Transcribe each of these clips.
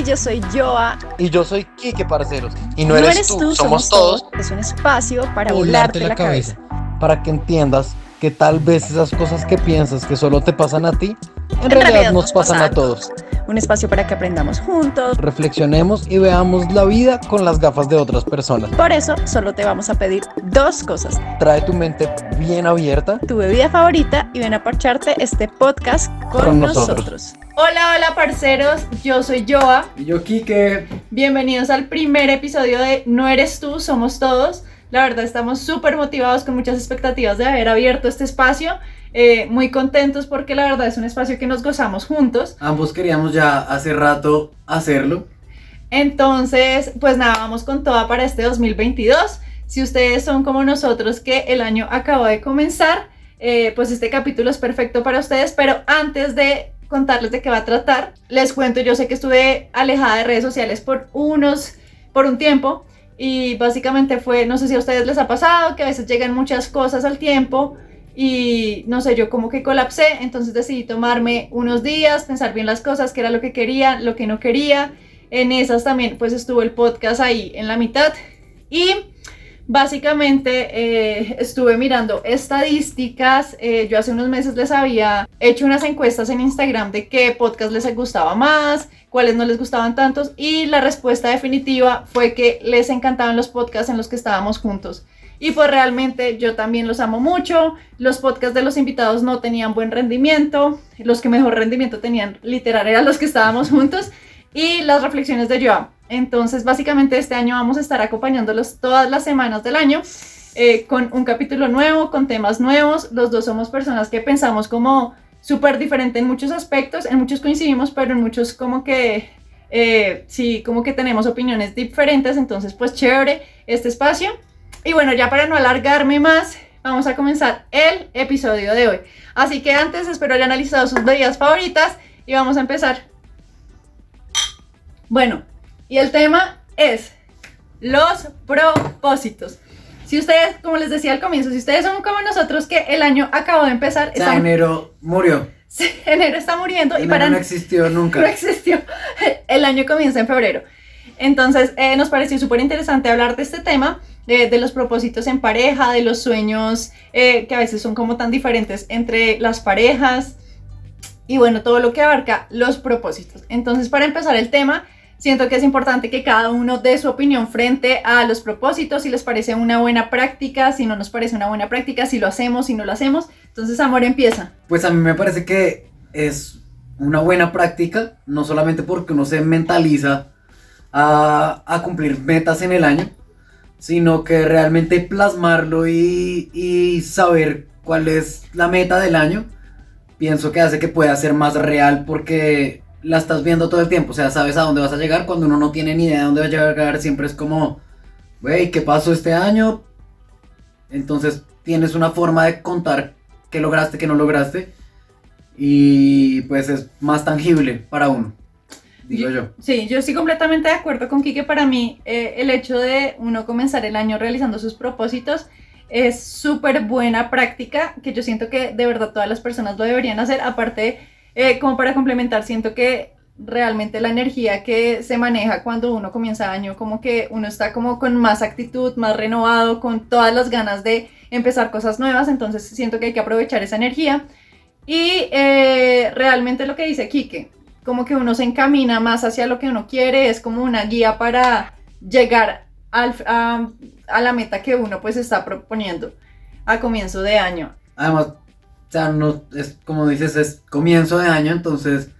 Y yo soy Joa. Y yo soy Kike, parceros. Y no, eres, tú, somos, todos. Es un espacio para volarte la, cabeza. Para que entiendas que tal vez esas cosas que piensas que solo te pasan a ti, en, realidad, nos pasan a todos un espacio para que aprendamos juntos, reflexionemos y veamos la vida con las gafas de otras personas. Por eso solo te vamos a pedir dos cosas. Trae tu mente bien abierta, tu bebida favorita y ven a parcharte este podcast con, nosotros. Hola, hola parceros, yo soy Joa. Y yo Kike. Bienvenidos al primer episodio de No eres tú, somos todos. La verdad estamos súper motivados con muchas expectativas de haber abierto este espacio eh, muy contentos porque la verdad es un espacio que nos gozamos juntos. Ambos queríamos ya hace rato hacerlo. Entonces, pues nada, vamos con toda para este 2022. Si ustedes son como nosotros que el año acaba de comenzar, eh, pues este capítulo es perfecto para ustedes, pero antes de contarles de qué va a tratar, les cuento, yo sé que estuve alejada de redes sociales por unos, por un tiempo, y básicamente fue, no sé si a ustedes les ha pasado, que a veces llegan muchas cosas al tiempo, y no sé, yo como que colapsé, entonces decidí tomarme unos días, pensar bien las cosas, qué era lo que quería, lo que no quería. En esas también pues estuvo el podcast ahí en la mitad y básicamente eh, estuve mirando estadísticas. Eh, yo hace unos meses les había hecho unas encuestas en Instagram de qué podcast les gustaba más, cuáles no les gustaban tantos y la respuesta definitiva fue que les encantaban los podcasts en los que estábamos juntos. Y pues realmente yo también los amo mucho. Los podcasts de los invitados no tenían buen rendimiento. Los que mejor rendimiento tenían literal eran los que estábamos juntos. Y las reflexiones de Joa. Entonces básicamente este año vamos a estar acompañándolos todas las semanas del año. Eh, con un capítulo nuevo, con temas nuevos. Los dos somos personas que pensamos como súper diferente en muchos aspectos. En muchos coincidimos, pero en muchos como que... Eh, sí, como que tenemos opiniones diferentes. Entonces pues chévere este espacio. Y bueno, ya para no alargarme más, vamos a comenzar el episodio de hoy. Así que antes espero haya analizado sus bebidas favoritas y vamos a empezar. Bueno, y el tema es los propósitos. Si ustedes, como les decía al comienzo, si ustedes son como nosotros que el año acabó de empezar... O enero murió. Sí, enero está muriendo y para... No existió nunca. No existió. El año comienza en febrero. Entonces, eh, nos pareció súper interesante hablar de este tema de, los propósitos en pareja, de los sueños eh, que a veces son como tan diferentes entre las parejas y bueno, todo lo que abarca los propósitos. Entonces, para empezar el tema, siento que es importante que cada uno dé su opinión frente a los propósitos, si les parece una buena práctica, si no nos parece una buena práctica, si lo hacemos, si no lo hacemos. Entonces, Amor, empieza. Pues a mí me parece que es una buena práctica, no solamente porque uno se mentaliza a, a cumplir metas en el año, sino que realmente plasmarlo y, saber cuál es la meta del año, pienso que hace que pueda ser más real porque la estás viendo todo el tiempo, o sea, sabes a dónde vas a llegar cuando uno no tiene ni idea de dónde va a llegar, siempre es como, wey, ¿qué pasó este año? Entonces tienes una forma de contar qué lograste, qué no lograste, y pues es más tangible para uno yo. Sí, yo estoy completamente de acuerdo con Kike. Para mí, eh, el hecho de uno comenzar el año realizando sus propósitos es súper buena práctica que yo siento que de verdad todas las personas lo deberían hacer. Aparte, eh, como para complementar, siento que realmente la energía que se maneja cuando uno comienza el año, como que uno está como con más actitud, más renovado, con todas las ganas de empezar cosas nuevas, entonces siento que hay que aprovechar esa energía. Y eh, realmente lo que dice Kike, como que uno se encamina más hacia lo que uno quiere, es como una guía para llegar al, a, la meta que uno pues está proponiendo a comienzo de año. Además, o sea, no, es como dices, es comienzo de año, entonces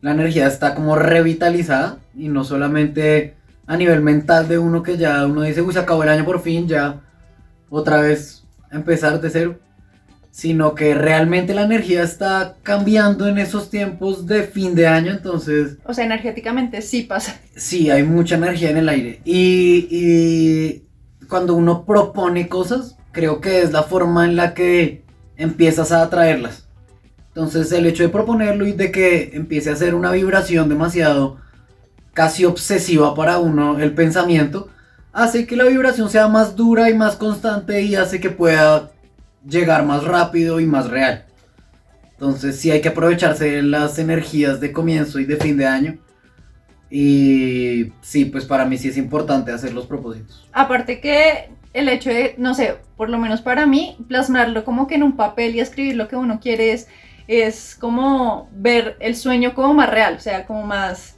la energía está como revitalizada y no solamente a nivel mental de uno que ya uno dice, uy, se acabó el año por fin, ya otra vez empezar de cero sino que realmente la energía está cambiando en esos tiempos de fin de año, entonces... O sea, energéticamente sí pasa. Sí, hay mucha energía en el aire. Y, y cuando uno propone cosas, creo que es la forma en la que empiezas a atraerlas. Entonces el hecho de proponerlo y de que empiece a ser una vibración demasiado casi obsesiva para uno el pensamiento, hace que la vibración sea más dura y más constante y hace que pueda llegar más rápido y más real. Entonces sí hay que aprovecharse de las energías de comienzo y de fin de año Y sí, pues para mí sí es importante hacer los propósitos. Aparte que el hecho de, no sé, por lo menos para mí, plasmarlo como que en un papel y escribir lo que uno quiere es, es como ver el sueño como más real, o sea, como más...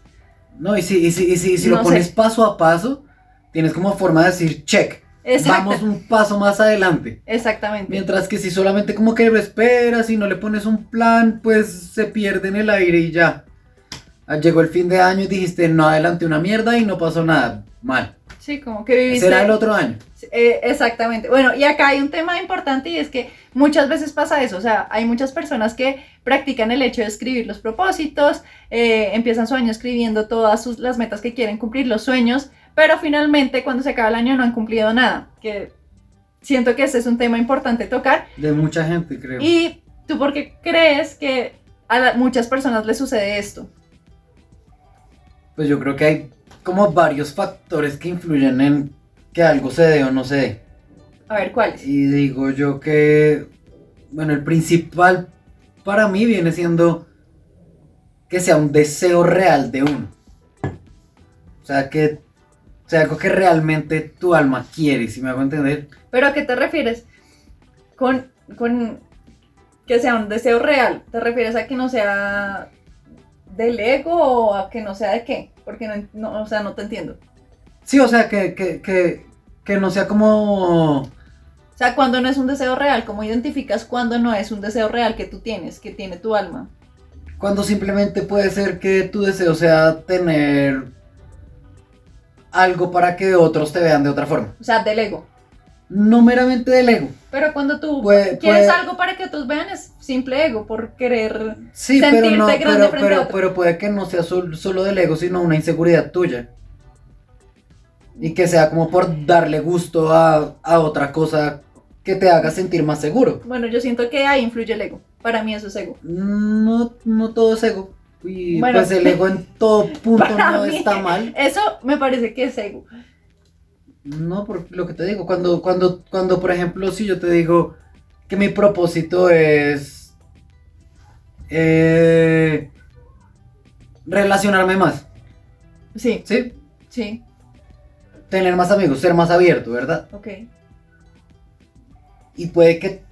No, y si, y si, y si, si lo pones sé. paso a paso, tienes como forma de decir, check, Exacto. vamos un paso más adelante. Exactamente. Mientras que si solamente como que lo esperas y no le pones un plan, pues se pierde en el aire y ya. Ah, Llegó el fin de año y dijiste, no adelanté una mierda y no pasó nada. Mal. Sí, como que viviste... Será el otro año. Eh, exactamente. Bueno, y acá hay un tema importante y es que muchas veces pasa eso. O sea, hay muchas personas que practican el hecho de escribir los propósitos, eh, empiezan su año escribiendo todas sus, las metas que quieren cumplir, los sueños, pero finalmente cuando se acaba el año no han cumplido nada. Que siento que ese es un tema importante tocar. De mucha gente, creo. ¿Y tú por qué crees que a la- muchas personas les sucede esto? Pues yo creo que hay como varios factores que influyen en que algo se dé o no se dé. A ver, ¿cuáles? Y digo yo que, bueno, el principal para mí viene siendo que sea un deseo real de uno. O sea, que sea algo que realmente tu alma quiere, si me hago entender. ¿Pero a qué te refieres? Con, con que sea un deseo real. ¿Te refieres a que no sea del ego o a que no sea de qué? Porque no, no, o sea, no te entiendo. Sí, o sea, que, que, que, que no sea como... O sea, cuando no es un deseo real, ¿cómo identificas cuando no es un deseo real que tú tienes, que tiene tu alma? Cuando simplemente puede ser que tu deseo sea tener algo para que otros te vean de otra forma. O sea, del ego. No meramente del ego. Pero cuando tú Puede- quieres puede- algo para que otros vean es simple ego, por querer... Sí, pero Sentirte no, grande pero, frente a pero, otro. pero puede que no sea sol- solo del ego, sino una inseguridad tuya. Y que sea como por darle gusto a, a otra cosa que te haga sentir más seguro. Bueno, yo siento que ahí influye el ego. Para mí eso es ego. No, no todo es ego. Y Bueno. pues el ego en todo punto no mí- está mal. Eso me parece que es ego. No, por lo que te digo, cuando, cuando, cuando, por ejemplo, si yo te digo que mi propósito es eh, relacionarme más, Sí, ¿sí? sí, Tener más amigos, ser más abierto, ¿verdad? ok. Y puede que...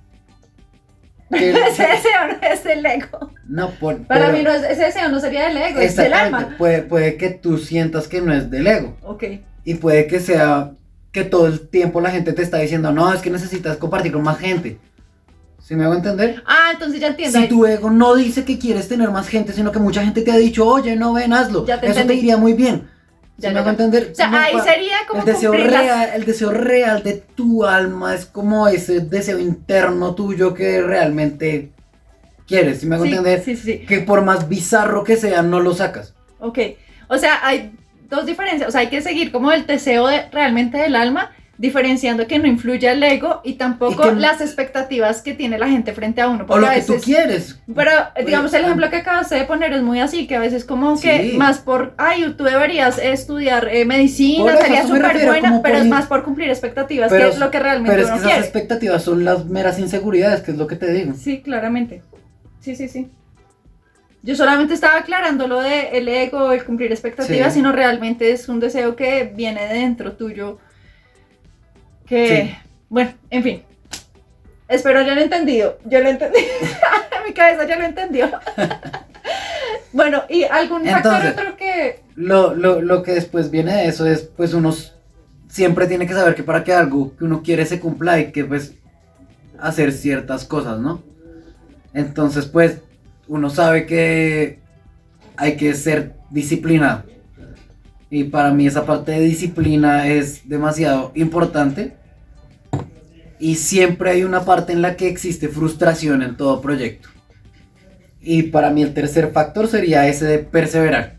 Ese deseo no es el ego. no, por, Para pero- mí no es, ese deseo no sería del ego, es Exactamente, alma. Puede, puede que tú sientas que no es del ego. Ok. Y puede que sea que todo el tiempo la gente te está diciendo, no, es que necesitas compartir con más gente. ¿Sí me hago entender? Ah, entonces ya entiendo. Si tu ego no dice que quieres tener más gente, sino que mucha gente te ha dicho, oye, no ven, hazlo. Ya te Eso te iría muy bien. ¿Sí Ya, entender? O sea, No, ahí sería como el deseo, real, el deseo real de tu alma es como ese deseo interno tuyo que realmente quieres. ¿Sí me hago Sí, entender? sí, sí, sí. Que por más bizarro que sea, no lo sacas. Ok. O sea, hay dos diferencias. O sea, hay que seguir como el deseo de, realmente del alma, diferenciando que no influye el ego y tampoco Y que- las expectativas que tiene la gente frente a uno. O lo a que tú quieres. Pero digamos el ejemplo que acabaste de poner es muy así, que a veces como que Sí. más por, ay, tú deberías estudiar eh, medicina, sería súper buena, pero es más por cumplir expectativas Pero que es- lo que realmente Pero es que uno esas quiere. expectativas son las meras inseguridades, que es lo que te digo. Sí, claramente. Sí, sí, sí. Yo solamente estaba aclarando lo de el ego, el cumplir expectativas, Sí. sino realmente es un deseo que viene de dentro tuyo. Que, Sí. bueno, en fin. Espero ya lo he entendido. Yo lo entendí. Mi cabeza ya lo entendió. bueno, ¿y algún factor Entonces, otro que... Lo, lo, lo que después viene de eso es, pues uno s- siempre tiene que saber que para que algo que uno quiere se cumpla hay que, pues, hacer ciertas cosas, ¿no? Entonces, pues, uno sabe que hay que ser disciplinado. Y para mí esa parte de disciplina es demasiado importante. Y siempre hay una parte en la que existe frustración en todo proyecto. Y para mí el tercer factor sería ese de perseverar.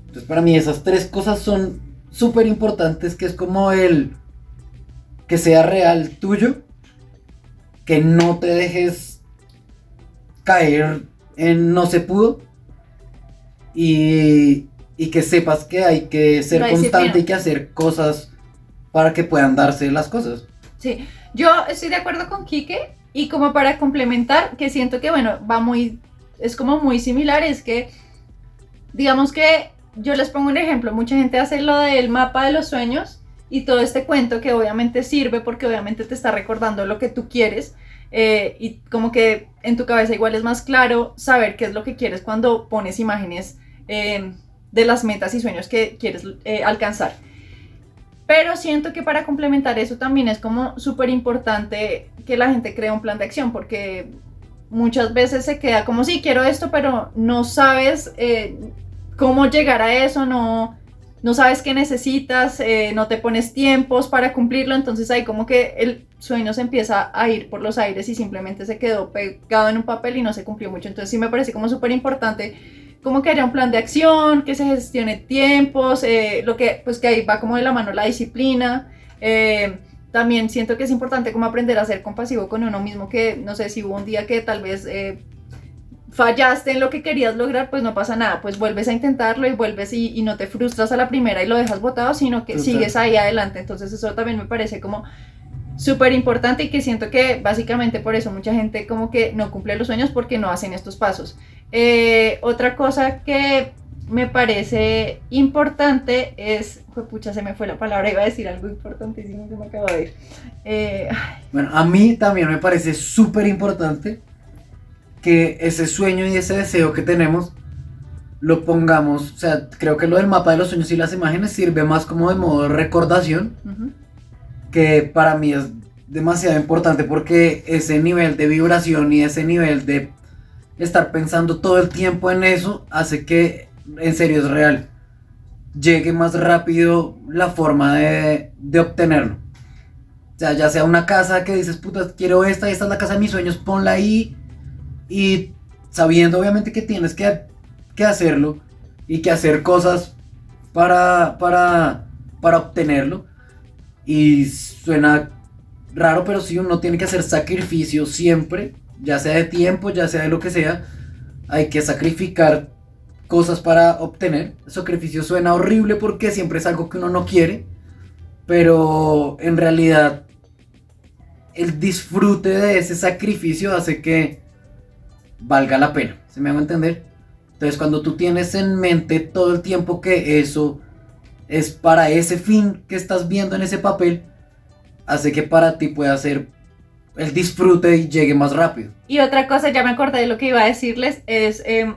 Entonces para mí esas tres cosas son súper importantes, que es como el que sea real tuyo, que no te dejes caer en no se pudo y, y que sepas que hay que ser constante y que hacer cosas para que puedan darse las cosas. Sí, yo estoy de acuerdo con Quique y como para complementar, que siento que, bueno, va muy, es como muy similar, es que, digamos que yo les pongo un ejemplo, mucha gente hace lo del mapa de los sueños y todo este cuento que obviamente sirve porque obviamente te está recordando lo que tú quieres eh, y como que en tu cabeza igual es más claro saber qué es lo que quieres cuando pones imágenes eh, de las metas y sueños que quieres eh, alcanzar. Pero siento que para complementar eso también es como súper importante que la gente cree un plan de acción porque muchas veces se queda como, sí, quiero esto, pero no sabes cómo llegar a eso, no, no sabes qué necesitas, eh, no te pones tiempos para cumplirlo, entonces ahí como que el sueño se empieza a ir por los aires y simplemente se quedó pegado en un papel y no se cumplió mucho. Entonces sí me parece como súper importante como que haya un plan de acción, que se gestione tiempos, eh, lo que pues que ahí va como de la mano la disciplina. Eh, también siento que es importante como aprender a ser compasivo con uno mismo, que no sé si hubo un día que tal vez fallaste en lo que querías lograr, pues no pasa nada, pues vuelves a intentarlo y vuelves y, no te frustras a la primera y lo dejas botado, sino que sigues ahí adelante. Entonces eso también me parece como súper importante y que siento que básicamente por eso mucha gente como que no cumple los sueños porque no hacen estos pasos. Eh, otra cosa que me parece importante es, pucha, se me fue la palabra, iba a decir algo importantísimo, se me acaba de ir. Eh, bueno, a mí también me parece súper importante que ese sueño y ese deseo que tenemos lo pongamos, o sea, creo que lo del mapa de los sueños y las imágenes sirve más como de modo de recordación, que para mí es demasiado importante porque ese nivel de vibración y ese nivel de estar pensando todo el tiempo en eso hace que en serio es real, llegue más rápido la forma de, de obtenerlo. O sea, ya sea una casa que dices, puta, quiero esta esta es la casa de mis sueños, ponla ahí y sabiendo obviamente que tienes que, hacerlo y que hacer cosas para, para, para obtenerlo. Y suena raro, pero sí uno tiene que hacer sacrificio siempre, ya sea de tiempo, ya sea de lo que sea. Hay que sacrificar cosas para obtener. Sacrificio suena horrible porque siempre es algo que uno no quiere, pero en realidad el disfrute de ese sacrificio hace que valga la pena. ¿Se me hago entender? Entonces, cuando tú tienes en mente todo el tiempo que eso es para ese fin que estás viendo en ese papel, hace que para ti pueda ser el disfrute y llegue más rápido. Y otra cosa, ya me acordé de lo que iba a decirles, es em,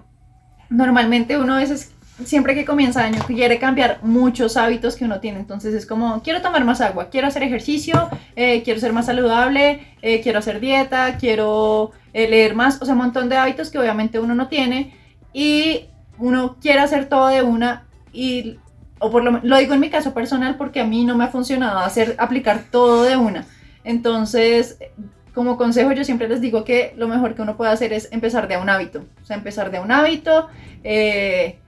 normalmente uno a veces, siempre que comienza año, quiere cambiar muchos hábitos que uno tiene. Entonces es como, quiero tomar más agua, quiero hacer ejercicio, eh, quiero ser más saludable, eh, quiero hacer dieta, quiero eh, leer más, o sea, un montón de hábitos que obviamente uno no tiene y uno quiere hacer todo de una y, o por lo, lo digo en mi caso personal porque a mí no me ha funcionado hacer, aplicar todo de una. Entonces, como consejo yo siempre les digo que lo mejor que uno puede hacer es empezar de un hábito, o sea, empezar de un hábito eh,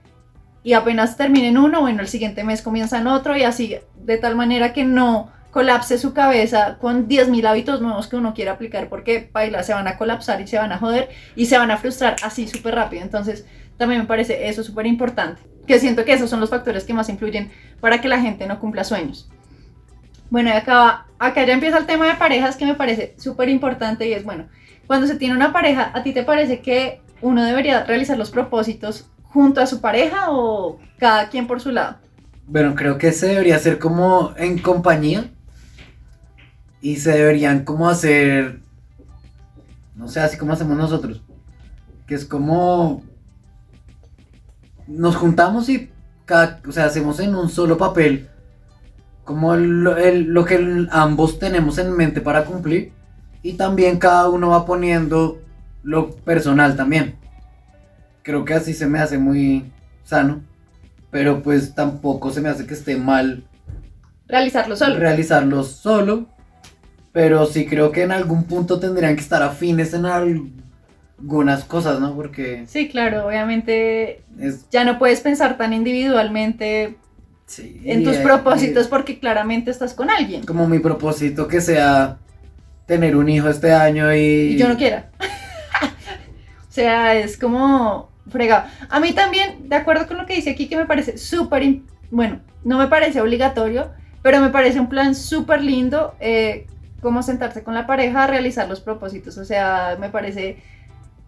y apenas terminen uno, bueno, el siguiente mes comienzan otro y así, de tal manera que no colapse su cabeza con 10.000 hábitos nuevos que uno quiere aplicar porque baila se van a colapsar y se van a joder y se van a frustrar así súper rápido. Entonces, también me parece eso súper importante, que siento que esos son los factores que más influyen para que la gente no cumpla sueños. Bueno, y acá, acá ya empieza el tema de parejas que me parece súper importante y es, bueno, cuando se tiene una pareja, ¿a ti te parece que uno debería realizar los propósitos junto a su pareja o cada quien por su lado? Bueno, creo que se debería hacer como en compañía y se deberían como hacer, no sé, así como hacemos nosotros, que es como nos juntamos y o sea, hacemos en un solo papel como lo que ambos tenemos en mente para cumplir y también cada uno va poniendo lo personal también. Creo que así se me hace muy sano, pero pues tampoco se me hace que esté mal realizarlo solo. Realizarlo solo, pero sí creo que en algún punto tendrían que estar afines en algunas cosas, ¿no? Porque... Sí, claro, obviamente ya no puedes pensar tan individualmente en tus propósitos porque claramente estás con alguien. Como mi propósito que sea tener un hijo este año y... y yo no quiera. o sea, es como fregado. A mí también, de acuerdo con lo que dice aquí, que me parece súper, bueno, no me parece obligatorio, pero me parece un plan súper lindo. Eh, como sentarse con la pareja a realizar los propósitos. O sea, me parece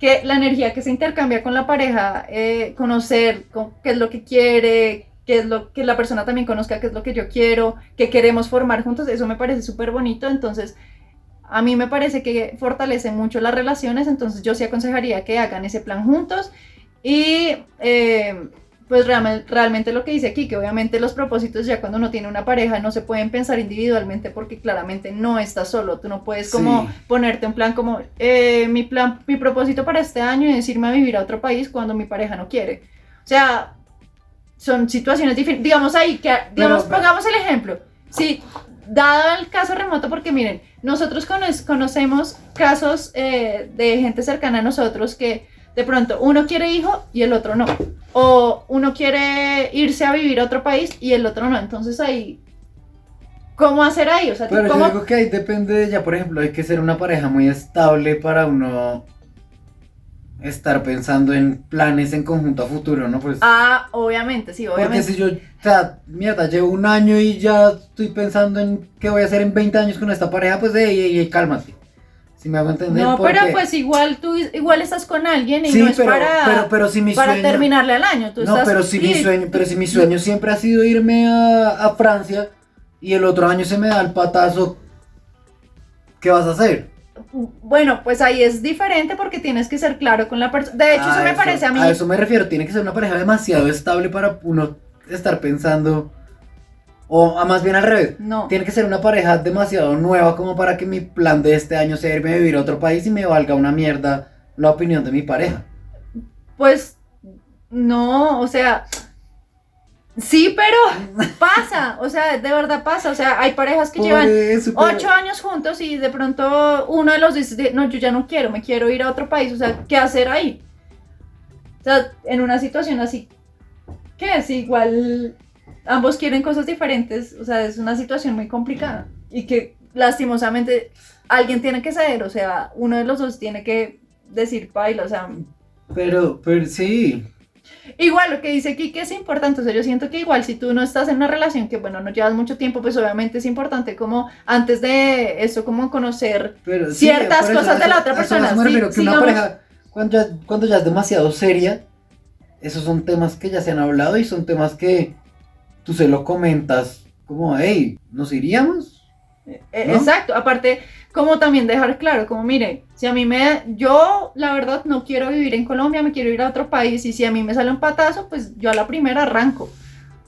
que la energía que se intercambia con la pareja, eh, conocer con- qué es lo que quiere, qué es lo que la persona también conozca, qué es lo que yo quiero, qué queremos formar juntos, eso me parece súper bonito, entonces a mí me parece que fortalece mucho las relaciones, entonces yo sí aconsejaría que hagan ese plan juntos y eh, pues realme- realmente lo que dice aquí, que obviamente los propósitos ya cuando uno tiene una pareja no se pueden pensar individualmente porque claramente no estás solo, tú no puedes como Sí. ponerte un plan como eh, mi plan, mi propósito para este año es irme a vivir a otro país cuando mi pareja no quiere. O sea, son situaciones diferentes. Digamos ahí, que, digamos, Pero- pongamos el ejemplo. Sí, dado el caso remoto, porque miren, nosotros cono- conocemos casos eh, de gente cercana a nosotros que de pronto uno quiere hijo y el otro no. O uno quiere irse a vivir a otro país y el otro no. Entonces ahí, ¿cómo hacer ahí? O sea, Pero ¿cómo- yo digo que ahí depende de ella, por ejemplo, hay que ser una pareja muy estable para uno estar pensando en planes en conjunto a futuro, ¿no? Pues Ah, obviamente, sí, porque obviamente. si yo, o sea, mierda, llevo un año y ya estoy pensando en qué voy a hacer en 20 años con esta pareja, pues ey, ey, ey, cálmate. Si me hago entender. No, pero Porque- pues igual tú igual estás con alguien y sí, no es pero, para, pero, pero si mi para sueño, terminarle al año. Tú no, estás, pero si mi sueño, pero si mi sueño siempre ha sido irme a, a Francia y el otro año se me da el patazo, ¿qué vas a hacer? Bueno, pues ahí es diferente porque tienes que ser claro con la persona. De hecho, eso me parece a mí. A eso me refiero, tiene que ser una pareja demasiado estable para uno estar pensando, o a más bien al revés, No. tiene que ser una pareja demasiado nueva como para que mi plan de este año sea irme a vivir a otro país y me valga una mierda la opinión de mi pareja. Pues no, o sea, sí, pero pasa, o sea, de verdad pasa, o sea, hay parejas que Por llevan eso, pero- ocho años juntos y de pronto uno de los dice, no, yo ya no quiero, me quiero ir a otro país, o sea, ¿qué hacer ahí? O sea, en una situación así, ¿qué es? Igual ambos quieren cosas diferentes, o sea, es una situación muy complicada y que lastimosamente alguien tiene que ceder, o sea, uno de los dos tiene que decir, paila, o sea, Pero, pero sí. Igual lo que dice aquí que es importante, o sea, yo siento que igual si tú no estás en una relación que, bueno, no llevas mucho tiempo, pues obviamente es importante como antes de eso, como conocer, Pero, Ciertas cosas de la otra persona, sí, que una pareja, cuando ya, cuando ya es demasiado seria, esos son temas que ya se han hablado y son temas que tú se lo comentas como, hey, ¿nos iríamos? eh, ¿No? exacto, aparte, como también dejar claro, como mire, si a mí me, yo la verdad no quiero vivir en Colombia, me quiero ir a otro país y si a mí me sale un patazo, pues yo a la primera arranco.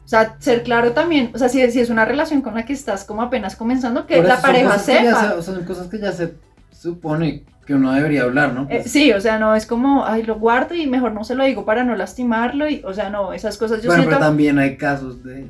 O sea, ser claro también, o sea, si, si es una relación con la que estás como apenas comenzando, que Por la pareja sepa. se- son cosas que ya se supone que uno debería hablar, ¿no? Eh, sí, o sea, no es como, ay, lo guardo y mejor no se lo digo para no lastimarlo, y, o sea, no, esas cosas yo bueno, siento, pero también hay casos de...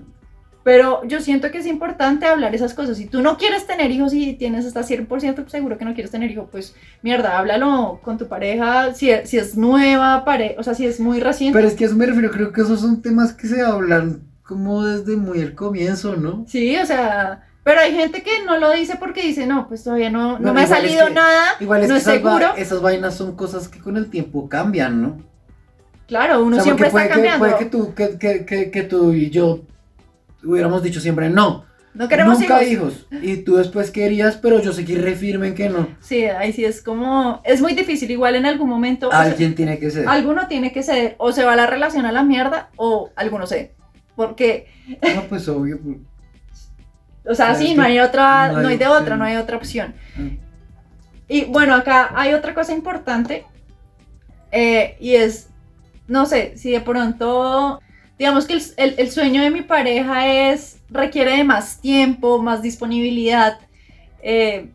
pero yo siento que es importante hablar esas cosas. Si tú no quieres tener hijos y tienes hasta 100% seguro que no quieres tener hijos, pues mierda, háblalo con tu pareja, si, si es nueva, pare o sea, si es muy reciente. Pero es que a eso me refiero, creo que esos son temas que se hablan como desde muy el comienzo, ¿no? Sí, o sea, pero hay gente que no lo dice porque dice, no, pues todavía no, no Bueno, me ha es salido que- nada, Igual es no que es esas, va- seguro. esas vainas son cosas que con el tiempo cambian, ¿no? Claro, uno O sea, siempre está puede que, cambiando. puede que tú, que, que, que, que tú y yo hubiéramos dicho siempre no, no queremos nunca hijos. hijos. Y tú después querías, pero yo seguí re firme en que no. Sí, ahí sí es como, es muy difícil, igual en algún momento. o sea, Alguien tiene que ser. Alguno tiene que ceder, o se va la relación a la mierda, o alguno cede. Porque, No, pues obvio. pues, o sea, sí, no hay otra, no hay hay de opción. otra, no hay otra opción. mm. Y bueno, acá hay otra cosa importante, eh, y es, no sé, si de pronto, digamos que el, el- el sueño de mi pareja es, requiere de más tiempo, más disponibilidad, eh,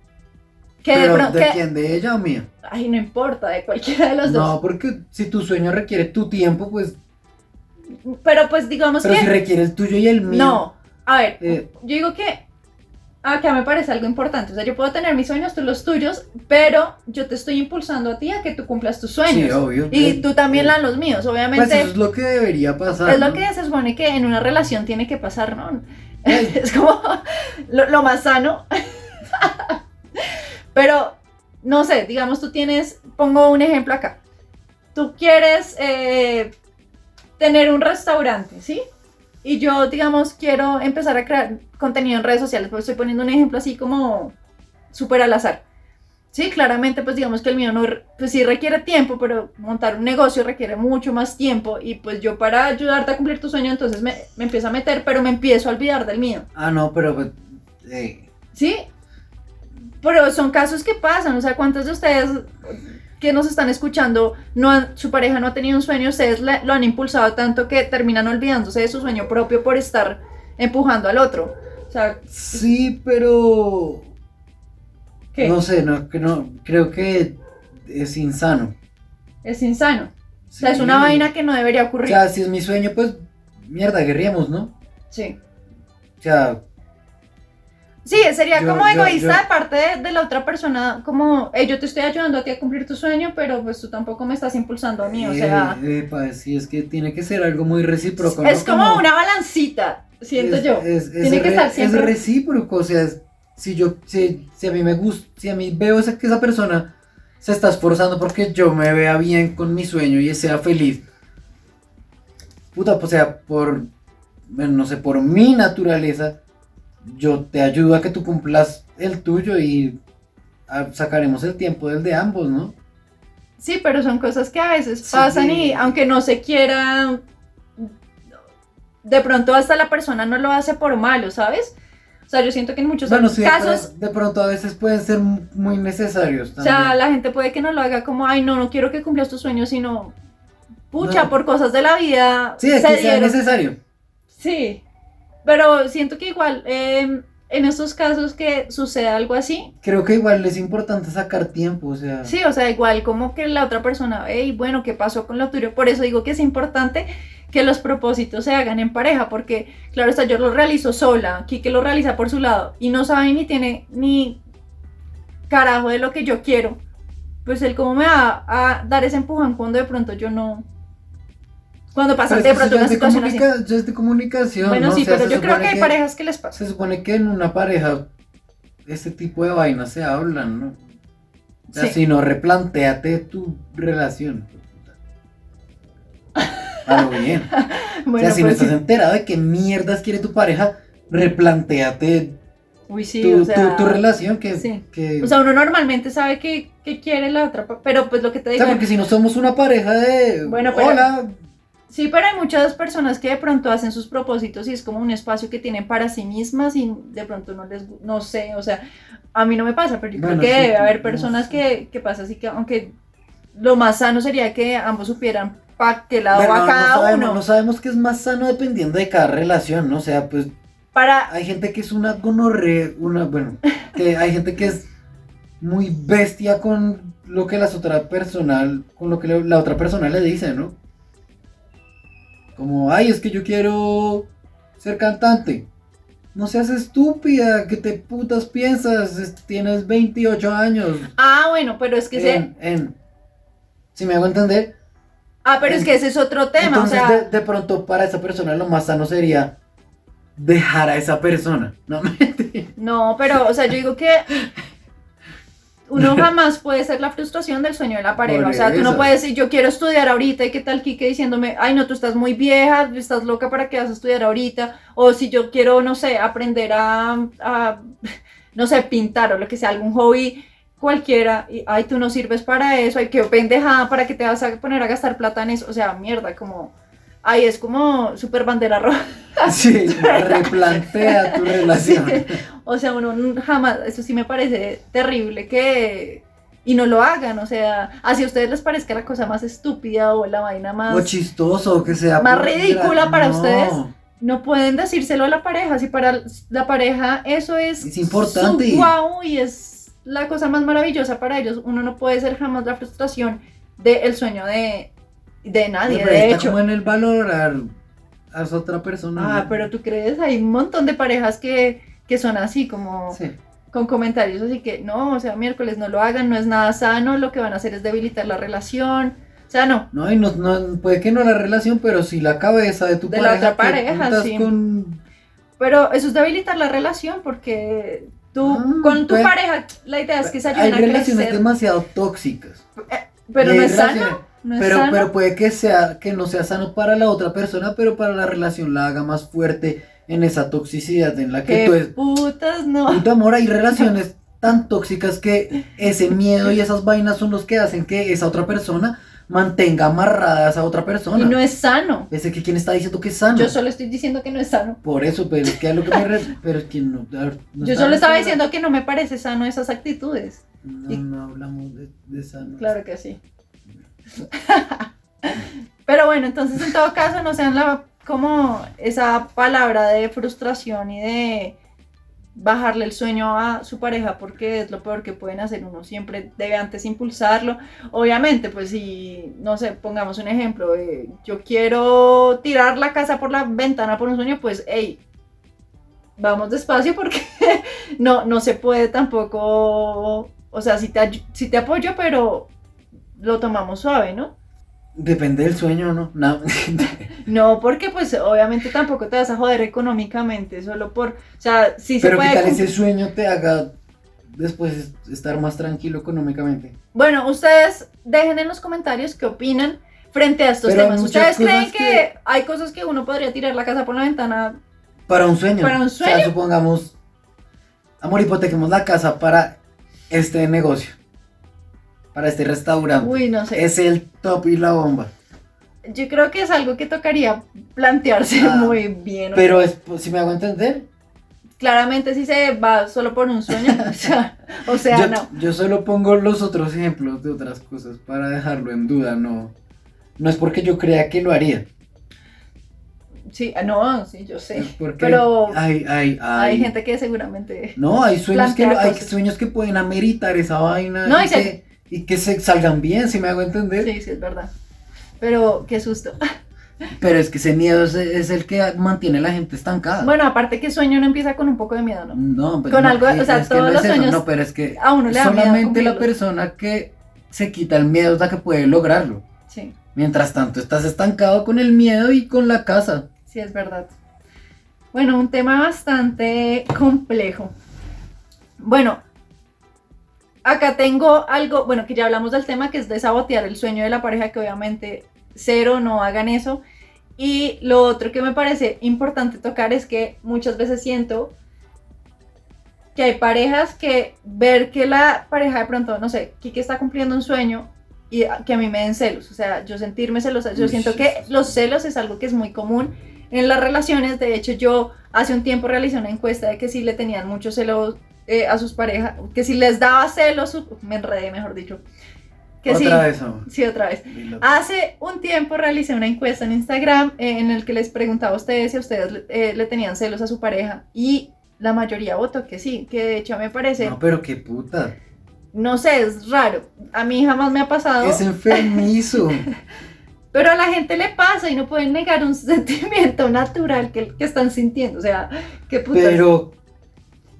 que de Pero pronto, ¿de que- quién? ¿De ella o mía? ay, no importa, de cualquiera de los dos. No, porque si tu sueño requiere tu tiempo, pues. Pero pues digamos Pero que... si requiere el tuyo y el mío. No, a ver, eh, yo digo que acá me parece algo importante. O sea, yo puedo tener mis sueños, tú los tuyos, pero yo te estoy impulsando a ti a que tú cumplas tus sí, sueños. obvio. y tú también la los míos, Pues obviamente. eso es lo que debería pasar. es lo que se supone que en una relación tiene que pasar, ¿no? Ay. es como lo, lo más sano. pero, no sé, digamos, tú tienes, pongo un ejemplo acá. Tú quieres eh, tener un restaurante, ¿sí? Y yo, digamos, quiero empezar a crear contenido en redes sociales, pues estoy poniendo un ejemplo así como súper al azar. Sí, claramente, pues digamos que el mío no, pues sí requiere tiempo, pero montar un negocio requiere mucho más tiempo y pues yo para ayudarte a cumplir tu sueño entonces me, me empiezo a meter, pero me empiezo a olvidar del mío. Ah, no, pero... pues, eh, Sí, pero son casos que pasan, o sea, ¿cuántos de ustedes que nos están escuchando, no han- su pareja no ha tenido un sueño, ustedes le- lo han impulsado tanto que terminan olvidándose de su sueño propio por estar empujando al otro? O sea, sí, pero... ¿qué? No sé, no, creo que es insano. Es insano. O sea, es una vaina que no debería O ocurrir. sea, si es mi sueño, pues, mierda, guerríamos, ¿no? sí. O sea, Sí, sería Yo- como egoísta yo- de parte de, de la otra persona, como, "Hey, yo te estoy ayudando a ti a cumplir tu sueño, pero pues tú tampoco me estás impulsando a mí, o sea, eh, epa, sí, es que tiene que ser algo muy recíproco. ¿no? es como una balancita, siento es- yo. Es, es Tiene que re- estar es siempre- recíproco, o sea, es- si yo, si, si a mí me gusta, si a mí veo esa, que esa persona se está esforzando porque yo me vea bien con mi sueño y sea feliz. Puta, pues, o sea, por, bueno, no sé, por mi naturaleza, yo te ayudo a que tú cumplas el tuyo y sacaremos el tiempo del de ambos, ¿no? Sí, pero son cosas que a veces Sí. pasan y aunque no se quiera, de pronto hasta la persona no lo hace por malo, ¿sabes? O sea, yo siento que en muchos Bueno, sí, de casos, de pronto a veces pueden ser muy necesarios o sea, la gente puede que no lo haga como, ay, no, no quiero que cumplas tus sueños, sino, pucha, No. por cosas de la vida. sí, es se que sea dieron- necesario. Sí, pero siento que igual eh, en estos casos que sucede algo así, Creo que igual es importante sacar tiempo, o sea. sí, o sea, igual como que la otra persona, hey, bueno, ¿qué pasó con lo tuyo? Por eso digo que es importante que los propósitos se hagan en pareja, porque claro está, yo lo realizo sola, Kike lo realiza por su lado y no sabe ni tiene ni carajo de lo que yo quiero. Pues él cómo me va a dar ese empujón cuando de pronto yo no... Cuando pasa de pronto una de situación así. comunica- ya es de comunicación. Bueno, ¿no? sí, O sea, pero yo creo que hay parejas que les pasa. Se supone que en una pareja este tipo de vainas se hablan, ¿no? O sea, Sí. si no, replanteate tu relación. A lo bien. Bueno, o sea, si no pues estás sí. enterado de qué mierdas quiere tu pareja, replanteate Uy, sí, tu, o sea, tu- tu relación. Que, sí. que- o sea, uno normalmente sabe que, que quiere la otra, pero pues lo que te o digo, sea, porque si no somos una pareja de. Bueno, pero- Hola. Sí, pero hay muchas personas que de pronto hacen sus propósitos y es como un espacio que tienen para sí mismas y de pronto no les, no sé, o sea, a mí no me pasa, pero yo Bueno, creo que sí, debe haber no personas sé. que, que pasa así que, aunque lo más sano sería que ambos supieran para qué lado Bueno, va no, cada sabemos, uno, no sabemos qué es más sano dependiendo de cada relación, ¿no? O sea, pues para, hay gente que es una gonorrea, una, bueno, que hay gente que es muy bestia con lo que la otra persona, con lo que la otra persona le dice, ¿no? Como, ay, es que yo quiero ser cantante. No seas estúpida, ¿qué te putas piensas? Es- Tienes 28 años. ah, bueno, pero es que se, En, si me hago entender, ah, pero es que ese es otro tema, entonces o sea, de, de pronto para esa persona lo más sano sería dejar a esa persona. No mentira. No, pero, o sea, yo digo que uno jamás puede ser la frustración del sueño de la pareja. O sea, tú no puedes decir, yo quiero estudiar ahorita y qué tal Kike diciéndome, ay, no, tú estás muy vieja, estás loca para que vas a estudiar ahorita. O si yo quiero, no sé, aprender a, a, no sé, pintar o lo que sea, algún hobby cualquiera, y ay, tú no sirves para eso, ay, qué pendejada, para que te vas a poner a gastar plata en eso. O sea, mierda, como, ay, es como super bandera roja. Sí, replantea tu relación. Sí. O sea, uno jamás, eso sí me parece terrible que... Y no lo hagan, o sea, así a ustedes les parezca la cosa más estúpida o la vaina más... O chistoso, que sea. Más ridícula para No, ustedes. No pueden decírselo a la pareja, si para la pareja eso es... Es importante. Su guau y es la cosa más maravillosa para ellos. Uno no puede ser jamás la frustración del sueño de, de nadie, Pero de está hecho. como en el valorar a otra persona. Ah, ¿no? pero tú crees, hay un montón de parejas que, que son así, como... Sí. con comentarios, así que no, o sea, miércoles no lo hagan, no es nada sano, lo que van a hacer es debilitar la relación, o sea, no, No, y no, no, puede que no la relación, pero sí la cabeza de tu De la pareja. otra que pareja, putas sí. con- pero eso es debilitar la relación porque tú, Ah, con tu pues, pareja, la idea es que se Hay ayuden a relaciones crecer, demasiado tóxicas. pero Y no hay es sano, relaciones- no es Pero, sano. pero puede que sea que no sea sano para la otra persona, pero para la relación la haga más fuerte en esa toxicidad en la que tú es putas, no. amor. Hay relaciones tan tóxicas que ese miedo y esas vainas son los que hacen que esa otra persona mantenga amarrada a esa otra persona. Y no es sano. Ese que quién está diciendo que es sano. Yo solo estoy diciendo que no es sano. Por eso, pero es que a lo que me re- pero es que no, Yo solo estaba diciendo que no me parece sano esas actitudes. No, no hablamos de, de sano. Claro que sí. Pero bueno, entonces en todo caso no sean como esa palabra de frustración y de bajarle el sueño a su pareja porque es lo peor que pueden hacer. Uno siempre debe antes impulsarlo. Obviamente, pues si, no sé, pongamos un ejemplo, eh, yo quiero tirar la casa por la ventana por un sueño, pues, hey, vamos despacio porque no, no se puede tampoco, o sea, si te, si te apoyo, pero lo tomamos suave, ¿no? Depende del sueño, ¿no? No. No, porque pues obviamente tampoco te vas a joder económicamente, solo por, o sea, sí se pero puede qué tal cumplir- ese sueño te haga después estar más tranquilo económicamente. Bueno, ustedes dejen en los comentarios qué opinan frente a estos Pero temas. ¿Ustedes creen que... que- hay cosas que uno podría tirar la casa por la ventana? Para un sueño. ¿Para un O sueño? sea, supongamos, amor, hipotequemos la casa para este negocio, para este restaurante. Uy, no sé. Es el top y la bomba. Yo creo que es algo que tocaría plantearse Ah, muy bien. o Pero es, si me hago entender, Claramente si se va solo por un sueño, o sea, o sea, yo, no. yo solo pongo los otros ejemplos de otras cosas para dejarlo en duda, no, no es porque yo crea que lo haría. Sí, ah, no, sí, yo sé. porque pero hay, hay, hay, Hay gente que seguramente... No, hay sueños que, lo- hay sueños que pueden ameritar esa vaina No, y, se- y que se salgan bien, si me hago entender. Sí, sí, es verdad. Pero qué susto. Pero es que ese miedo es, es el que mantiene a la gente estancada. Bueno, aparte que sueño no empieza con un poco de miedo, ¿no? No, pues Con no, algo- eh, o sea, es que no los es eso, sueños No, pero es que A uno le da solamente la persona que se quita el miedo es la que puede lograrlo. Sí, Mientras tanto, estás estancado con el miedo y con la casa. sí, es verdad. Bueno, un tema bastante complejo. Bueno, acá tengo algo, bueno, que ya hablamos del tema, que es de sabotear el sueño de la pareja, que obviamente cero, no hagan eso. Y lo otro que me parece importante tocar es que muchas veces siento que hay parejas que ver que la pareja de pronto, no sé, Kike está cumpliendo un sueño y que a mí me den celos, o sea, yo sentirme celosa, yo siento que los celos es algo que es muy común en las relaciones, de hecho yo hace un tiempo realicé una encuesta de que si le tenían mucho celos eh, a sus parejas, que si les daba celos, me enredé mejor dicho, que Otra sí, vez, amor. sí, otra vez. Hace un tiempo realicé una encuesta en Instagram eh, en el que les preguntaba a ustedes si a ustedes eh, le tenían celos a su pareja y la mayoría votó que sí, que de hecho me parece, No, no, pero qué puta. sé, es raro. A mí jamás me ha pasado, Es enfermizo. pero a la gente le pasa y no pueden negar un sentimiento natural que, que están sintiendo. O sea, qué putas. pero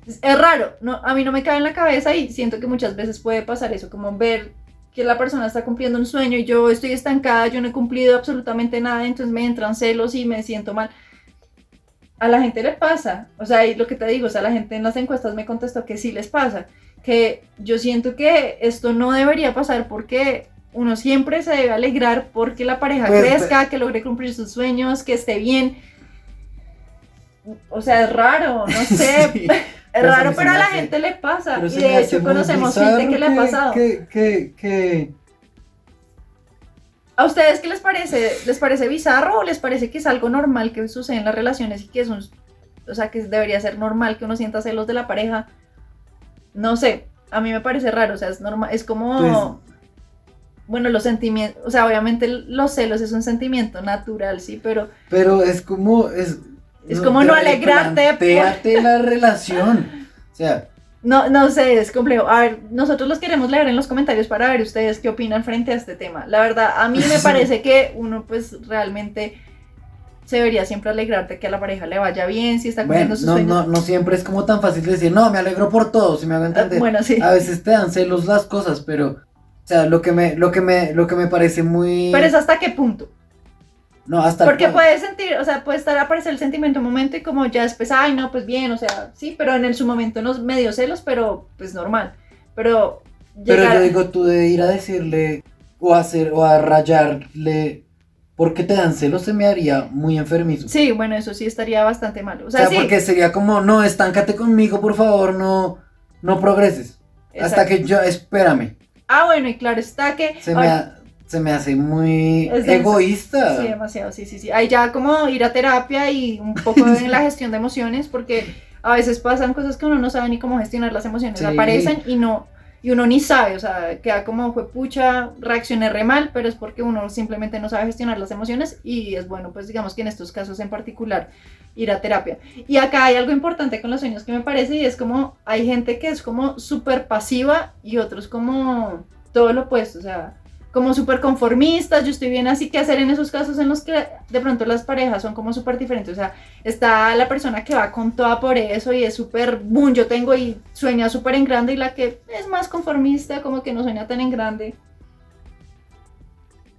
Es raro, no, a mí no me cabe en la cabeza y siento que muchas veces puede pasar eso, como ver que la persona está cumpliendo un sueño y yo estoy estancada, yo no he cumplido absolutamente nada, entonces me entran celos y me siento mal. A la gente le pasa, o sea, y lo que te digo, o sea, la gente en las encuestas me contestó que sí les pasa, que yo siento que esto no debería pasar porque uno siempre se debe alegrar porque la pareja Pues, crezca, que logre cumplir sus sueños, que esté bien. O sea, es raro, no sé, Sí. Es Pero raro, pero a la hace- gente le pasa. Y de hecho conocemos gente que le ha pasado. Que, que, que, ¿A ustedes qué les parece? ¿Les parece bizarro o les parece que es algo normal que sucede en las relaciones y que es un, o sea, que debería ser normal que uno sienta celos de la pareja? No sé, a mí me parece raro, o sea, es normal, es como, Pues- bueno, los sentimientos, o sea, obviamente los celos es un sentimiento natural, sí, pero Pero es como. Es, Es como no alegrarte por- Plantéate la relación. O sea, no, no sé, es complejo. A ver, nosotros los queremos leer en los comentarios para ver ustedes qué opinan frente a este tema. La verdad, a mí me parece que uno pues realmente se debería siempre alegrarte que a la pareja le vaya bien, si está bueno, cumpliendo sus no, sueños. no, no siempre es como tan fácil decir, no, me alegro por todo, si me hago Ah, entender. Bueno, sí. A veces te dan celos las cosas, pero. O sea, lo que me, lo que me, lo que me parece muy. Pero es hasta qué punto. No, hasta Porque punto- puede sentir, o sea, puede estar aparecer el sentimiento un momento y como ya después, ay, no, pues bien, o sea, sí, pero en el, su momento unos medio celos, pero pues normal. Pero Pero llegar- yo digo, tú de ir a decirle o a hacer o a rayarle porque te dan celos se me haría muy enfermizo. Sí, bueno, eso sí estaría bastante mal. O o sea, sea, sí. porque sería como, no, estáncate conmigo, por favor, no, no progreses. Hasta que yo, espérame, Ah, bueno, y claro está que... se me, ay, ha- se me hace muy Es egoísta. Sí, demasiado, sí, sí, sí. Hay ya como ir a terapia y un poco en la gestión de emociones, porque a veces pasan cosas que uno no sabe ni cómo gestionar las emociones. Sí. Aparecen y no, y uno ni sabe, o sea, queda como fue pucha, reaccioné re mal, pero es porque uno simplemente no sabe gestionar las emociones y es bueno, pues digamos que en estos casos en particular, ir a terapia. Y acá hay algo importante con los sueños que me parece y es como hay gente que es como súper pasiva y otros como todo lo opuesto, o sea, como súper conformistas, yo estoy bien así, ¿qué hacer en esos casos en los que de pronto las parejas son como súper diferentes? O sea, está la persona que va con toda por eso y es súper, boom, yo tengo y sueña súper en grande y la que es más conformista, como que no sueña tan en grande.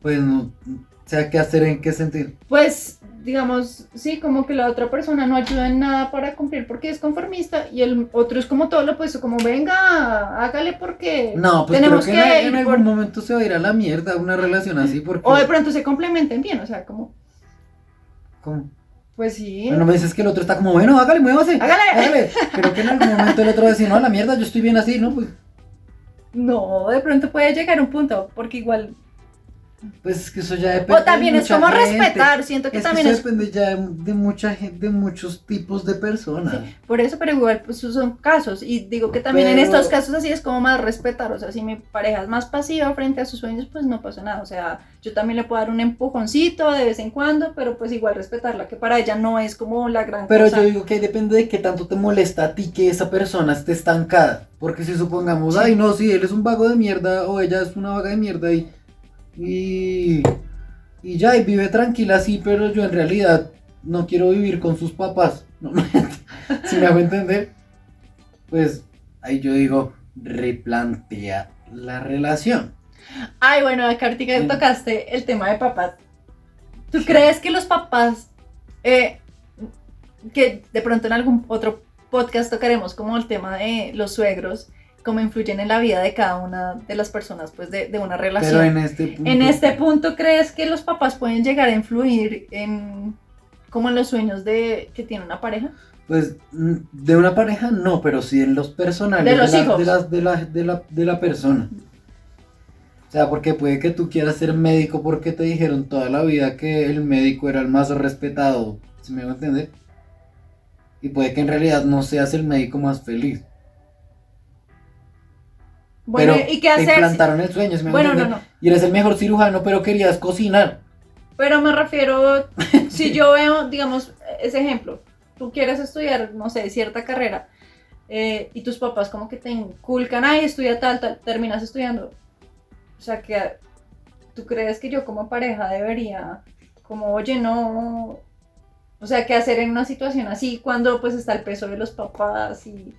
Pues no, o sea, ¿qué hacer en qué sentido? Pues, digamos, sí, como que la otra persona no ayuda en nada para cumplir porque es conformista y el otro es como todo lo opuesto, como venga, hágale porque... No, pues Tenemos creo que, que en, algún por- momento se va a ir a la mierda una relación así porque... O de pronto se complementen bien, o sea, como, ¿cómo? pues sí. Bueno, me dices que el otro está como, bueno, hágale, muévase. Hágale. Hágale. Creo que en algún momento el otro va a decir, no, a la mierda, yo estoy bien así, ¿no? Pues, No, de pronto puede llegar un punto, porque igual... pues es que eso ya depende O también de es mucha como gente. respetar, siento que Es que también eso es depende ya de, de mucha gente, de muchos tipos de personas. por eso, pero igual pues son casos y digo que también en Pero- estos casos así es como más respetar, o sea, si mi pareja es más pasiva frente a sus sueños, pues no pasa nada, o sea, yo también le puedo dar un empujoncito de vez en cuando, pero pues igual respetarla, que para ella no es como la gran Pero cosa. yo digo que depende de qué tanto te molesta a ti que esa persona esté estancada. Porque si supongamos, Sí. ay no, sí, él es un vago de mierda o ella es una vaga de mierda y, y, y ya, y vive tranquila así, pero yo en realidad no quiero vivir con sus papás. No, si me hago entender, pues ahí yo digo, replantea la relación. Ay, bueno, acá ahorita que Sí. tocaste el tema de papás. ¿Tú crees que los papás, eh, que de pronto en algún otro podcast tocaremos como el tema de los suegros, cómo influyen en la vida de cada una de las personas, pues de, de una relación? Pero en este punto. En este punto, ¿crees que los papás pueden llegar a influir en como en los sueños de que tiene una pareja? Pues de una pareja no, pero sí en los personales De los la, hijos. de, la, de, la, de, la, de la persona. O sea, porque puede que tú quieras ser médico porque te dijeron toda la vida que el médico era el más respetado, si me va a entender? Y puede que en realidad no seas el médico más feliz. Bueno, pero ¿y qué te hacer? si- implantaron el sueño, a Bueno, no, no. Y eres el mejor cirujano, pero querías cocinar. Pero me refiero, si yo veo, digamos, ese ejemplo, tú quieres estudiar, no sé, cierta carrera, eh, y tus papás como que te inculcan, ay, estudia tal, tal, terminas estudiando. O sea, que tú crees que yo como pareja debería, como, oye, no, o sea, qué hacer en una situación así cuando pues está el peso de los papás y...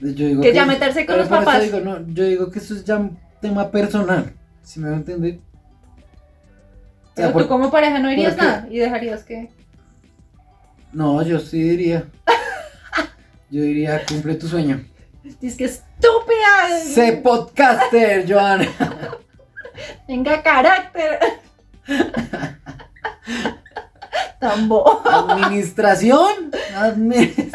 Yo digo Que ya meterse con los por papás. digo, no, yo digo que eso es ya un tema personal, si me va a entender. O sea, Pero por- tú como pareja no dirías porque- nada y dejarías que... No, yo sí diría. Yo diría, cumple tu sueño. Es que estúpida. Sé podcaster, Joana. Tenga carácter. Tambo. Administración. Admi-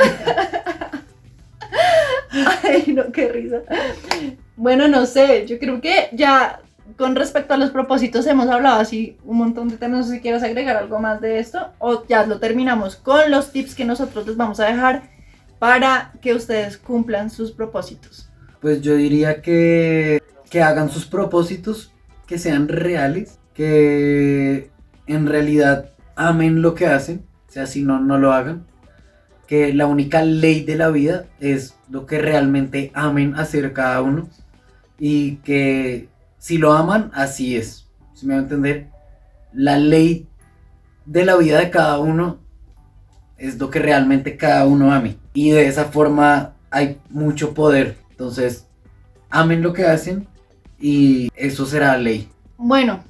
Ay, no, qué risa. Bueno, no sé, yo creo que ya con respecto a los propósitos hemos hablado así un montón de temas. No sé si quieres agregar algo más de esto o ya lo terminamos con los tips que nosotros les vamos a dejar para que ustedes cumplan sus propósitos. Pues yo diría que, que hagan sus propósitos, que sean reales, que en realidad amen lo que hacen, o sea, si no, no lo hagan. Que la única ley de la vida es lo que realmente amen hacer cada uno. Y que si lo aman, así es. Si me va a entender, la ley de la vida de cada uno es lo que realmente cada uno ame. Y de esa forma hay mucho poder. Entonces, amen lo que hacen y eso será ley. Bueno,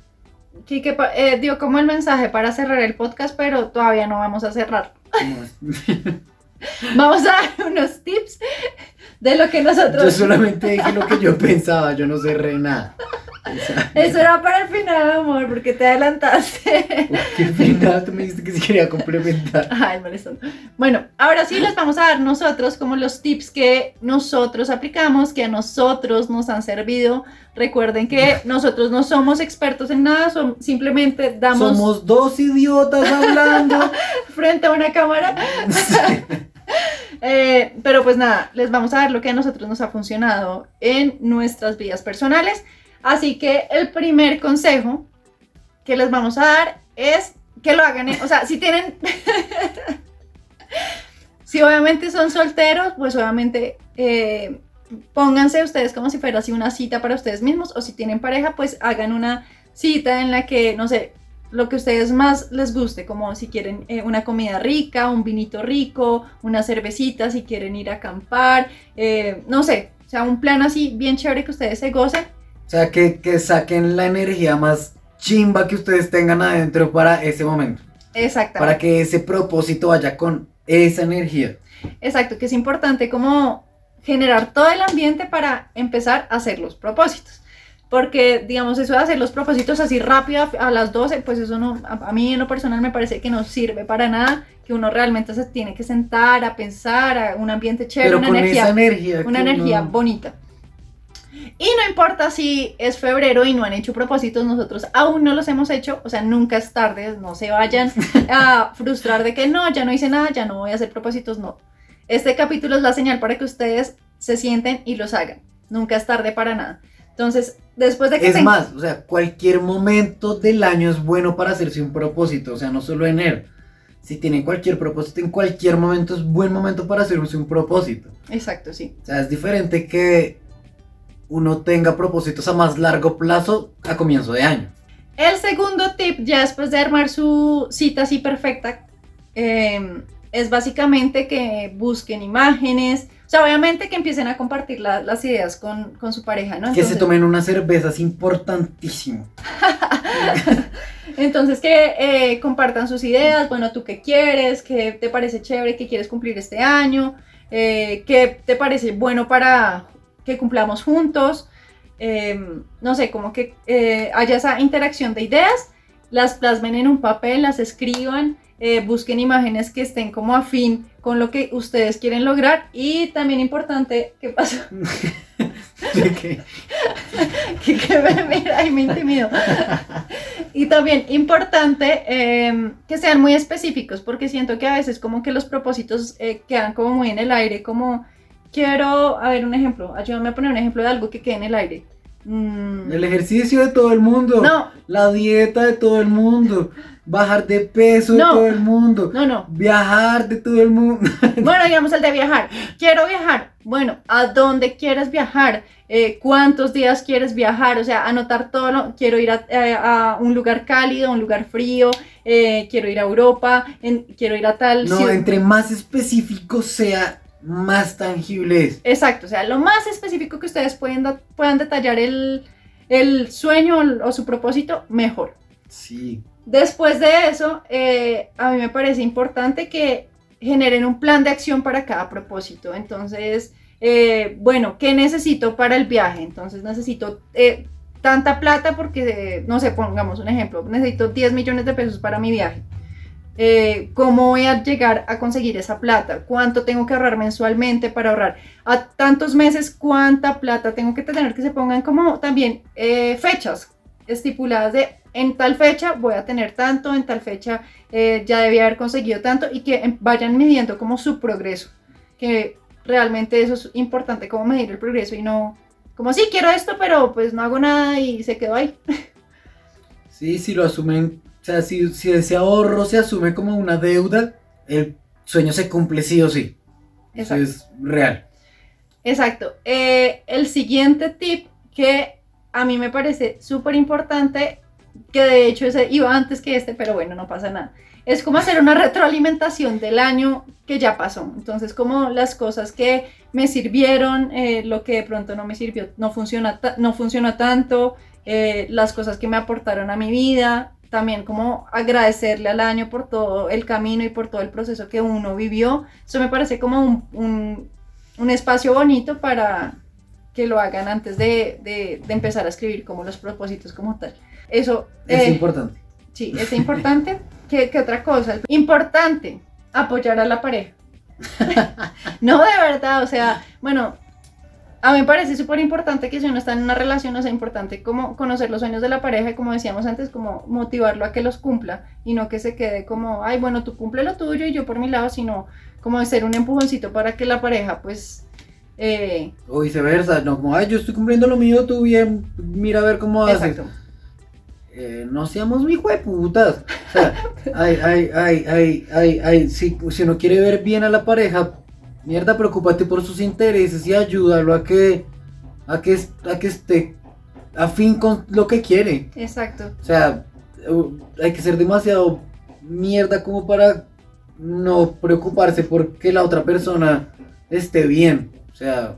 sí que eh, dio como el mensaje para cerrar el podcast, pero todavía no vamos a cerrar. Vamos a dar unos tips de lo que Yo nosotros... solamente dije lo que yo pensaba, yo no cerré nada. Eso era para el final, amor, porque te adelantaste. ¿Qué final? Tú me dijiste que se quería complementar. Ay, molestón. Bueno, ahora sí les vamos a dar nosotros como los tips que nosotros aplicamos, que a nosotros nos han servido. Recuerden que nosotros no somos expertos en nada, simplemente damos... Somos dos idiotas hablando. frente a una cámara. Eh, pero pues nada, les vamos a dar lo que a nosotros nos ha funcionado en nuestras vidas personales. Así que el primer consejo que les vamos a dar es que lo hagan, o sea, si tienen, si obviamente son solteros, pues obviamente eh, pónganse ustedes como si fuera así una cita para ustedes mismos, o si tienen pareja, pues hagan una cita en la que, no sé, lo que a ustedes más les guste, como si quieren eh, una comida rica, un vinito rico, una cervecita, si quieren ir a acampar, eh, no sé, o sea, un plan así bien chévere que ustedes se gocen. O sea, que, que saquen la energía más chimba que ustedes tengan adentro para ese momento. Exactamente. Para que ese propósito vaya con esa energía. Exacto, que es importante como generar todo el ambiente para empezar a hacer los propósitos porque digamos eso de hacer los propósitos así rápido a, las 12, pues eso no, a, mí en lo personal me parece que no sirve para nada, que uno realmente se tiene que sentar a pensar, a un ambiente chévere, una energía, una energía bonita. Y no importa si es febrero y no han hecho propósitos, nosotros aún no los hemos hecho, o sea, nunca es tarde, no se vayan a frustrar de que no, ya no hice nada, ya no voy a hacer propósitos, no. Este capítulo es la señal para que ustedes se sienten y los hagan. Nunca es tarde para nada. Entonces, después de que... Es más, o sea, cualquier momento del año es bueno para hacerse un propósito, o sea, no solo enero. Si tienen cualquier propósito, en cualquier momento es buen momento para hacerse un propósito. Exacto, sí. O sea, es diferente que uno tenga propósitos a más largo plazo a comienzo de año. El segundo tip, ya después de armar su cita así perfecta, eh, es básicamente que busquen imágenes, sea, obviamente que empiecen a compartir las ideas con, su pareja, ¿no? que se tomen una cerveza, es importantísimo. Entonces, que eh, compartan sus ideas, bueno, tú qué quieres, qué te parece chévere, qué quieres cumplir este año, eh, qué te parece bueno para que cumplamos juntos. Em, no sé, como que eh, haya esa interacción de ideas, las plasmen en un papel, las escriban, busquen imágenes que estén como afín con lo que ustedes quieren lograr y también importante, ¿qué pasó? qué? que, me mira y me intimido. y también importante em, que sean muy específicos porque siento que a veces como que los propósitos eh, quedan como muy en el aire, como quiero, a ver un ejemplo, ayúdame a poner un ejemplo de algo que quede en el aire. Mm. El ejercicio de todo el mundo. No. La dieta de todo el mundo. Bajar de peso de todo el mundo. No, no. Viajar de todo el mundo. bueno, digamos el de viajar. Quiero viajar. Bueno, ¿a dónde quieres viajar? Eh, ¿Cuántos días quieres viajar? O sea, anotar todo. Lo, quiero ir a, eh, un lugar cálido, un lugar frío. Eh, quiero ir a Europa. quiero ir a tal. No, entre más específico sea más tangibles. Exacto, o sea, lo más específico que ustedes pueden puedan detallar el, sueño o su propósito, mejor. Sí. Después de eso, eh, a mí me parece importante que generen un plan de acción para cada propósito. Entonces, eh, bueno, ¿qué necesito para el viaje? Entonces necesito eh, tanta plata porque, no sé, pongamos un ejemplo, necesito 10 millones de pesos para mi viaje. Eh, cómo voy a llegar a conseguir esa plata, cuánto tengo que ahorrar mensualmente para ahorrar a tantos meses, cuánta plata tengo que tener, que se pongan como también fechas estipuladas de en tal fecha voy a tener tanto, en tal fecha eh, ya debía haber conseguido tanto y que em, vayan midiendo como su progreso, que realmente eso es importante, como medir el progreso y no como sí quiero esto, pero pues no hago nada y se quedó ahí. Sí, si lo asumen o sea, si, ese ahorro se asume como una deuda, el sueño se cumple sí o sí. Eso es real. Exacto. Eh, el siguiente tip que a mí me parece súper importante, que de hecho ese iba antes que este, pero bueno, no pasa nada. Es como hacer una retroalimentación del año que ya pasó. Entonces, como las cosas que me sirvieron, eh, lo que de pronto no me sirvió, no funciona, no funciona tanto, eh, las cosas que me aportaron a mi vida, también como agradecerle al año por todo el camino y por todo el proceso que uno vivió. Eso me parece como un, un, espacio bonito para, que lo hagan antes de, de- de empezar a escribir como los propósitos como tal. Eso Es eh, importante. Sí, es importante. ¿Qué, qué otra cosa? Importante, apoyar a la pareja. no, de verdad, o sea, bueno, a mí me parece súper importante que si uno está en una relación, o sea, importante como conocer los sueños de la pareja y como decíamos antes, como motivarlo a que los cumpla y no que se quede como, ay, bueno, tú cumple lo tuyo y yo por mi lado, sino como ser un empujoncito para que la pareja, pues, eh, O viceversa, no como, ay, yo estoy cumpliendo lo mío, tú bien, mira a ver cómo haces. exacto. Eh, no seamos mi hijo de putas. O sea, ay, ay, ay, ay, ay, ay, si, si uno quiere ver bien a la pareja, mierda, preocúpate por sus intereses y ayúdalo a que, a que, a que esté afín con lo que quiere. Exacto. O sea, hay que ser demasiado mierda como para no preocuparse por que la otra persona esté bien. O sea,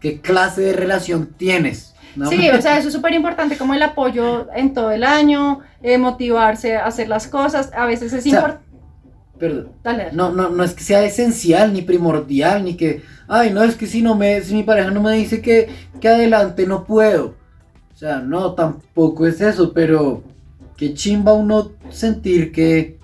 ¿qué clase de relación tienes? ¿No? Sí, o sea, eso es súper importante, como el apoyo en todo el año, eh, motivarse a hacer las cosas. A veces es sea, importante. Perdón. Dale, No, no, no es que sea esencial ni primordial, ni que, ay, no, es que si no me, si mi pareja no me dice que, que adelante no puedo. O sea, no, tampoco es eso, pero qué chimba uno sentir que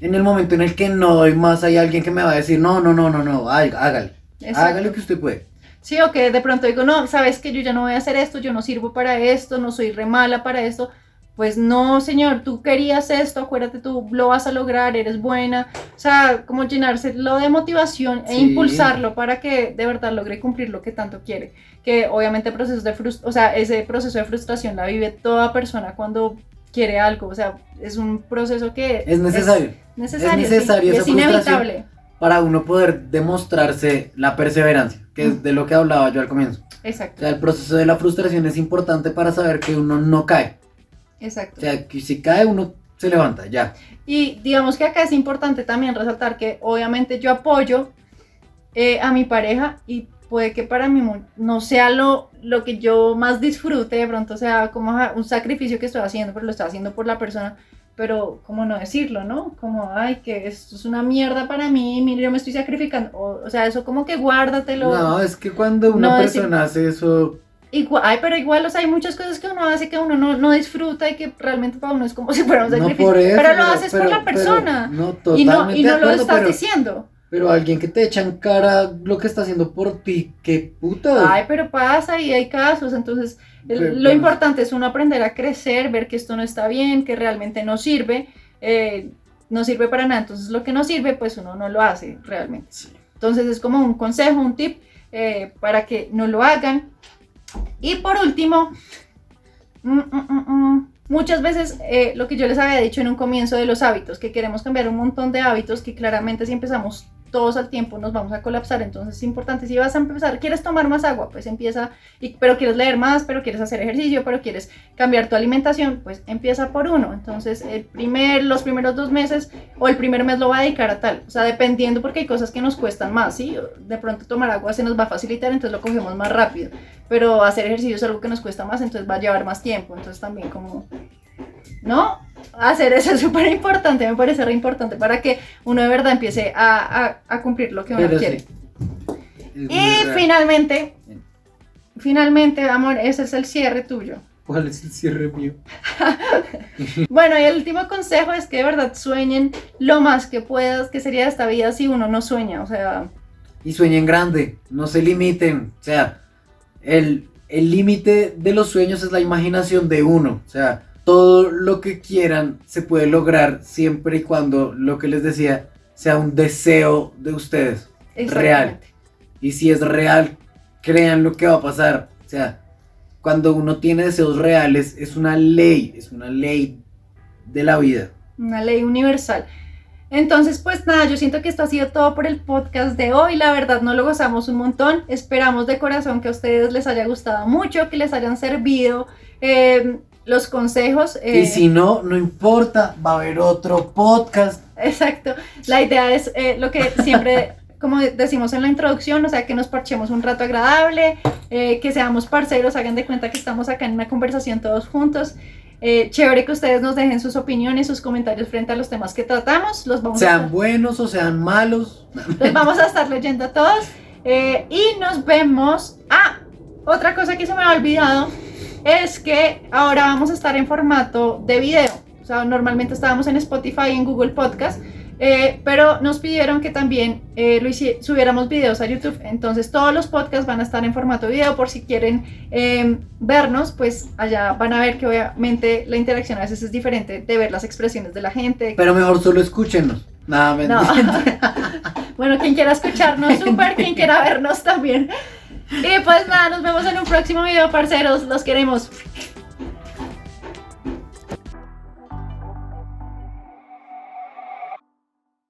en el momento en el que no doy más hay alguien que me va a decir, no, no, no, no, no, hágale, Exacto. hágale lo que usted puede. Sí, o que de pronto digo, no, sabes que yo ya no voy a hacer esto, yo no sirvo para esto, no soy re mala para esto. Pues no, señor, tú querías esto, acuérdate, tú lo vas a lograr, eres buena. O sea, como llenárselo de motivación e Sí. impulsarlo para que de verdad logre cumplir lo que tanto quiere. Que obviamente procesos de frust o sea, ese proceso de frustración la vive toda persona cuando quiere algo. O sea, es un proceso que Es necesario necesario, Es necesario sí, y es inevitable. Para uno poder demostrarse la perseverancia, que es de lo que hablaba yo al comienzo. O Exacto, sea, el proceso de la frustración es importante para saber que uno no cae. exacto. O sea, que si cae uno se levanta, ya. Y digamos que acá es importante también resaltar que obviamente yo apoyo eh, a mi pareja y puede que para mí no sea lo, lo que yo más disfrute, de pronto sea como un sacrificio que estoy haciendo, pero lo estoy haciendo por la persona, pero como no decirlo, ¿no? Como, ay, que esto es una mierda para mí, mire, yo me estoy sacrificando, o, o sea, eso como que guárdatelo. No, es que cuando una No, persona hace eso, Igual, ay, pero igual, o sea, hay muchas cosas que uno hace que uno no, no disfruta y que realmente para uno es como si fuera un no sacrificio. por eso. pero lo haces por la pero- persona. no, y totalmente no, y no lo acuerdo, estás diciendo. Pero alguien que te echa en cara lo que está haciendo por ti, qué puta. Ay, pero pasa y hay casos. Entonces, el- Pero- lo importante es uno aprender a crecer, ver que esto no está bien, que realmente no sirve, eh, no sirve para nada. Entonces, lo que no sirve, pues uno no lo hace realmente. Entonces, es como un consejo, un tip eh, para que no lo hagan. Y por último, mm, mm, mm, muchas veces eh, lo que yo les había dicho en un comienzo de los hábitos, que queremos cambiar un montón de hábitos que claramente si empezamos todos al tiempo nos vamos a colapsar. Entonces es importante, si vas a empezar, quieres tomar más agua, pues empieza, pero quieres leer más, pero quieres hacer ejercicio, pero quieres cambiar tu alimentación, pues empieza por uno. Entonces el primer, los primeros dos meses o el primer mes lo va a dedicar a tal. O sea, dependiendo porque hay cosas que nos cuestan más, ¿sí? De pronto tomar agua se nos va a facilitar, entonces lo cogemos más rápido. Pero hacer ejercicio es algo que nos cuesta más, entonces va a llevar más tiempo. Entonces también como... ¿No? Hacer eso es súper importante, me parece re importante para que uno de verdad empiece a, a- a cumplir lo que uno Pero quiere. sí. Y finalmente, finalmente, amor, ese es el cierre tuyo. ¿Cuál es el cierre mío? Bueno, y el último consejo es que de verdad sueñen lo más que puedas, que sería esta vida si uno no sueña. O sea, Y sueñen grande, no se limiten. O sea, el el límite de los sueños es la imaginación de uno. O sea, todo lo que quieran se puede lograr siempre y cuando lo que les decía sea un deseo de ustedes. exactamente. Y si es real, crean lo que va a pasar. O sea, cuando uno tiene deseos reales, es una ley, es una ley de la vida. Una ley universal. Entonces, pues nada, yo siento que esto ha sido todo por el podcast de hoy. La verdad, no lo gozamos un montón. Esperamos de corazón que a ustedes les haya gustado mucho, que les hayan servido eh, los consejos. eh, Y si no, no importa, va a haber otro podcast. Exacto. La idea es eh, lo que siempre, como decimos en la introducción, o sea, que nos parchemos un rato agradable, eh, que seamos parceros, hagan de cuenta que estamos acá en una conversación todos juntos. Eh, chévere que ustedes nos dejen sus opiniones, sus comentarios frente a los temas que tratamos. Los vamos, Sean buenos o sean malos. los vamos a estar leyendo a todos. Eh, y nos vemos. Ah, otra cosa que se me ha olvidado es que ahora vamos a estar en formato de video. O sea, normalmente estábamos en Spotify y en Google Podcast, eh, pero nos pidieron que también eh, lo subiéramos videos a YouTube. Entonces todos los podcasts van a estar en formato de video por si quieren eh, vernos, pues allá van a ver que obviamente la interacción a veces es diferente de ver las expresiones de la gente. Pero mejor solo escúchenos. Nada, No. bueno, quien quiera escucharnos, súper, quien quiera vernos también. Y pues nada, nos vemos en un próximo video, parceros. Los queremos.